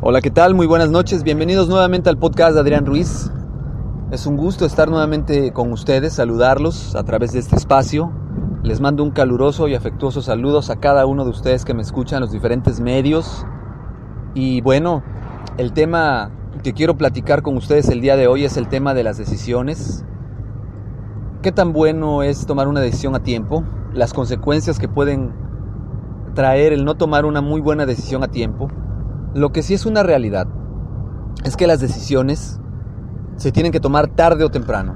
Hola, ¿qué tal? Muy buenas noches. Bienvenidos nuevamente al podcast de Adrián Ruiz. Es un gusto estar nuevamente con ustedes, saludarlos a través de este espacio. Les mando un caluroso y afectuoso saludos a cada uno de ustedes que me escuchan en los diferentes medios. Y bueno, el tema que quiero platicar con ustedes el día de hoy es el tema de las decisiones. ¿Qué tan bueno es tomar una decisión a tiempo? Las consecuencias que pueden traer el no tomar una muy buena decisión a tiempo. Lo que sí es una realidad es que las decisiones se tienen que tomar tarde o temprano.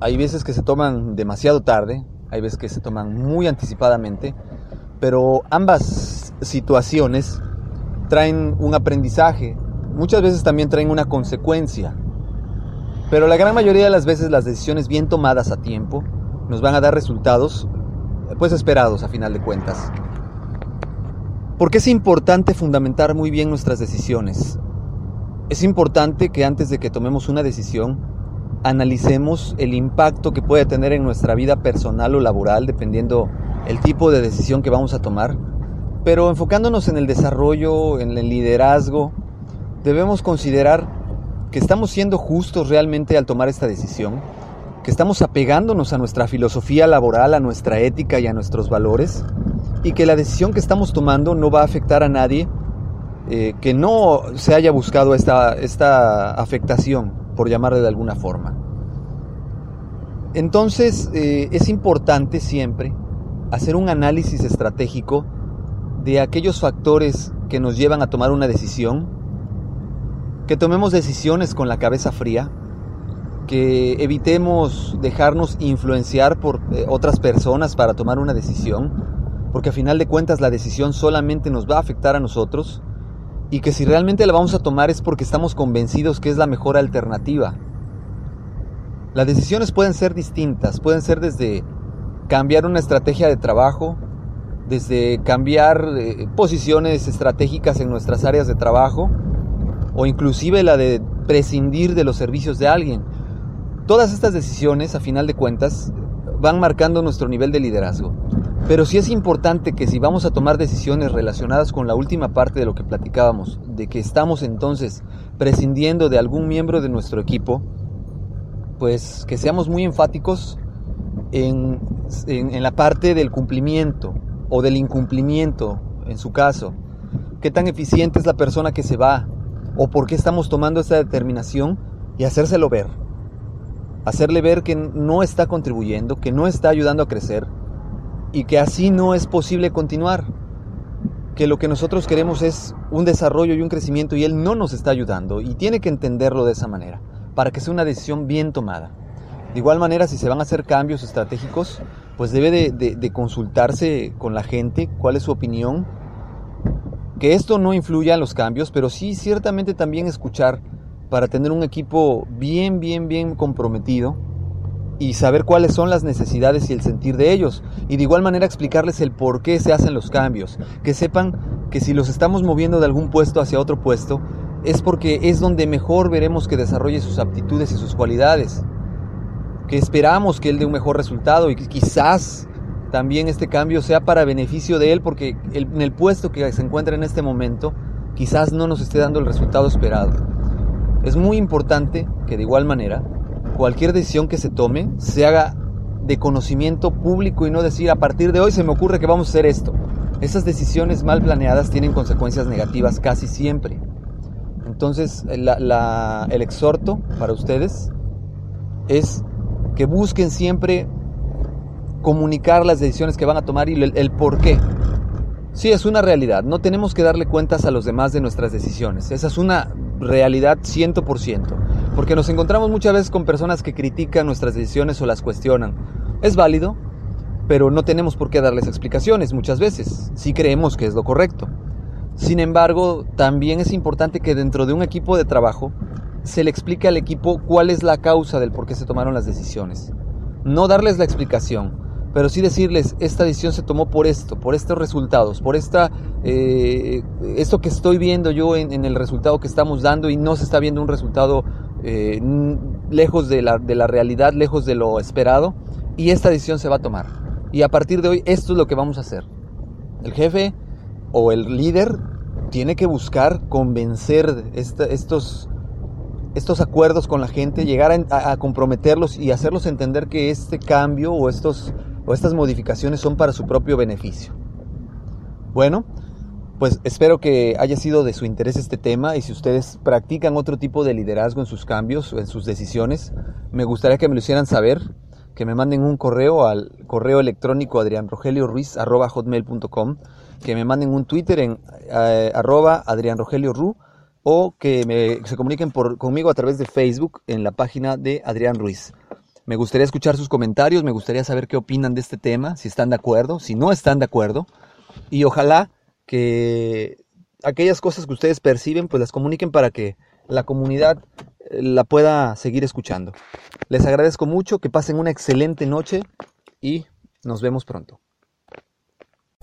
Hay veces que se toman demasiado tarde, hay veces que se toman muy anticipadamente, pero ambas situaciones traen un aprendizaje, muchas veces también traen una consecuencia. Pero la gran mayoría de las veces las decisiones bien tomadas a tiempo nos van a dar resultados pues esperados a final de cuentas. Porque es importante fundamentar muy bien nuestras decisiones. Es importante que antes de que tomemos una decisión, analicemos el impacto que puede tener en nuestra vida personal o laboral, dependiendo el tipo de decisión que vamos a tomar. Pero enfocándonos en el desarrollo, en el liderazgo, debemos considerar que estamos siendo justos realmente al tomar esta decisión que estamos apegándonos a nuestra filosofía laboral, a nuestra ética y a nuestros valores, y que la decisión que estamos tomando no va a afectar a nadie eh, que no se haya buscado esta, esta afectación, por llamarle de alguna forma. Entonces eh, es importante siempre hacer un análisis estratégico de aquellos factores que nos llevan a tomar una decisión, que tomemos decisiones con la cabeza fría, que evitemos dejarnos influenciar por eh, otras personas para tomar una decisión, porque a final de cuentas la decisión solamente nos va a afectar a nosotros y que si realmente la vamos a tomar es porque estamos convencidos que es la mejor alternativa. Las decisiones pueden ser distintas, pueden ser desde cambiar una estrategia de trabajo, desde cambiar eh, posiciones estratégicas en nuestras áreas de trabajo, o inclusive la de prescindir de los servicios de alguien. Todas estas decisiones, a final de cuentas, van marcando nuestro nivel de liderazgo. Pero sí es importante que si vamos a tomar decisiones relacionadas con la última parte de lo que platicábamos, de que estamos entonces prescindiendo de algún miembro de nuestro equipo, pues que seamos muy enfáticos en, la parte del cumplimiento o del incumplimiento, en su caso. ¿Qué tan eficiente es la persona que se va? ¿O por qué estamos tomando esta determinación? Y hacérselo ver hacerle ver que no está contribuyendo, que no está ayudando a crecer y que así no es posible continuar. Que lo que nosotros queremos es un desarrollo y un crecimiento y él no nos está ayudando y tiene que entenderlo de esa manera para que sea una decisión bien tomada. De igual manera, si se van a hacer cambios estratégicos, pues debe de, consultarse con la gente cuál es su opinión. Que esto no influya en los cambios, pero sí ciertamente también escuchar para tener un equipo bien, bien, bien comprometido y saber cuáles son las necesidades y el sentir de ellos. Y de igual manera explicarles el por qué se hacen los cambios. Que sepan que si los estamos moviendo de algún puesto hacia otro puesto, es porque es donde mejor veremos que desarrolle sus aptitudes y sus cualidades, que esperamos que él dé un mejor resultado y que quizás también este cambio sea para beneficio de él porque en el puesto que se encuentra en este momento quizás no nos esté dando el resultado esperado. Es muy importante que de igual manera cualquier decisión que se tome se haga de conocimiento público y no decir a partir de hoy se me ocurre que vamos a hacer esto. Esas decisiones mal planeadas tienen consecuencias negativas casi siempre. Entonces el exhorto para ustedes es que busquen siempre comunicar las decisiones que van a tomar y el, el por qué. Sí, es una realidad. No tenemos que darle cuentas a los demás de nuestras decisiones. Esa es una realidad 100%. Porque nos encontramos muchas veces con personas que critican nuestras decisiones o las cuestionan. Es válido, pero no tenemos por qué darles explicaciones muchas veces, si creemos que es lo correcto. Sin embargo, también es importante que dentro de un equipo de trabajo se le explique al equipo cuál es la causa del por qué se tomaron las decisiones. No darles la explicación, pero sí decirles, esta decisión se tomó por esto, por estos resultados, por esta, eh, esto que estoy viendo yo en, el resultado que estamos dando y no se está viendo un resultado eh, lejos de la, de la realidad, lejos de lo esperado, y esta decisión se va a tomar. Y a partir de hoy esto es lo que vamos a hacer. El jefe o el líder tiene que buscar convencer estos, estos acuerdos con la gente, llegar a, a, comprometerlos y hacerlos entender que este cambio o estos o estas modificaciones son para su propio beneficio. Bueno, pues espero que haya sido de su interés este tema y si ustedes practican otro tipo de liderazgo en sus cambios o en sus decisiones, me gustaría que me lo hicieran saber, que me manden un correo al correo electrónico adrianrogelioruiz.com, que me manden un Twitter en eh, arroba adrianrogelioru o que se comuniquen conmigo a través de Facebook en la página de Adrián Ruiz. Me gustaría escuchar sus comentarios, me gustaría saber qué opinan de este tema, si están de acuerdo, si no están de acuerdo. Y ojalá que aquellas cosas que ustedes perciben, pues las comuniquen para que la comunidad eh, la pueda seguir escuchando. Les agradezco mucho, que pasen una excelente noche y nos vemos pronto.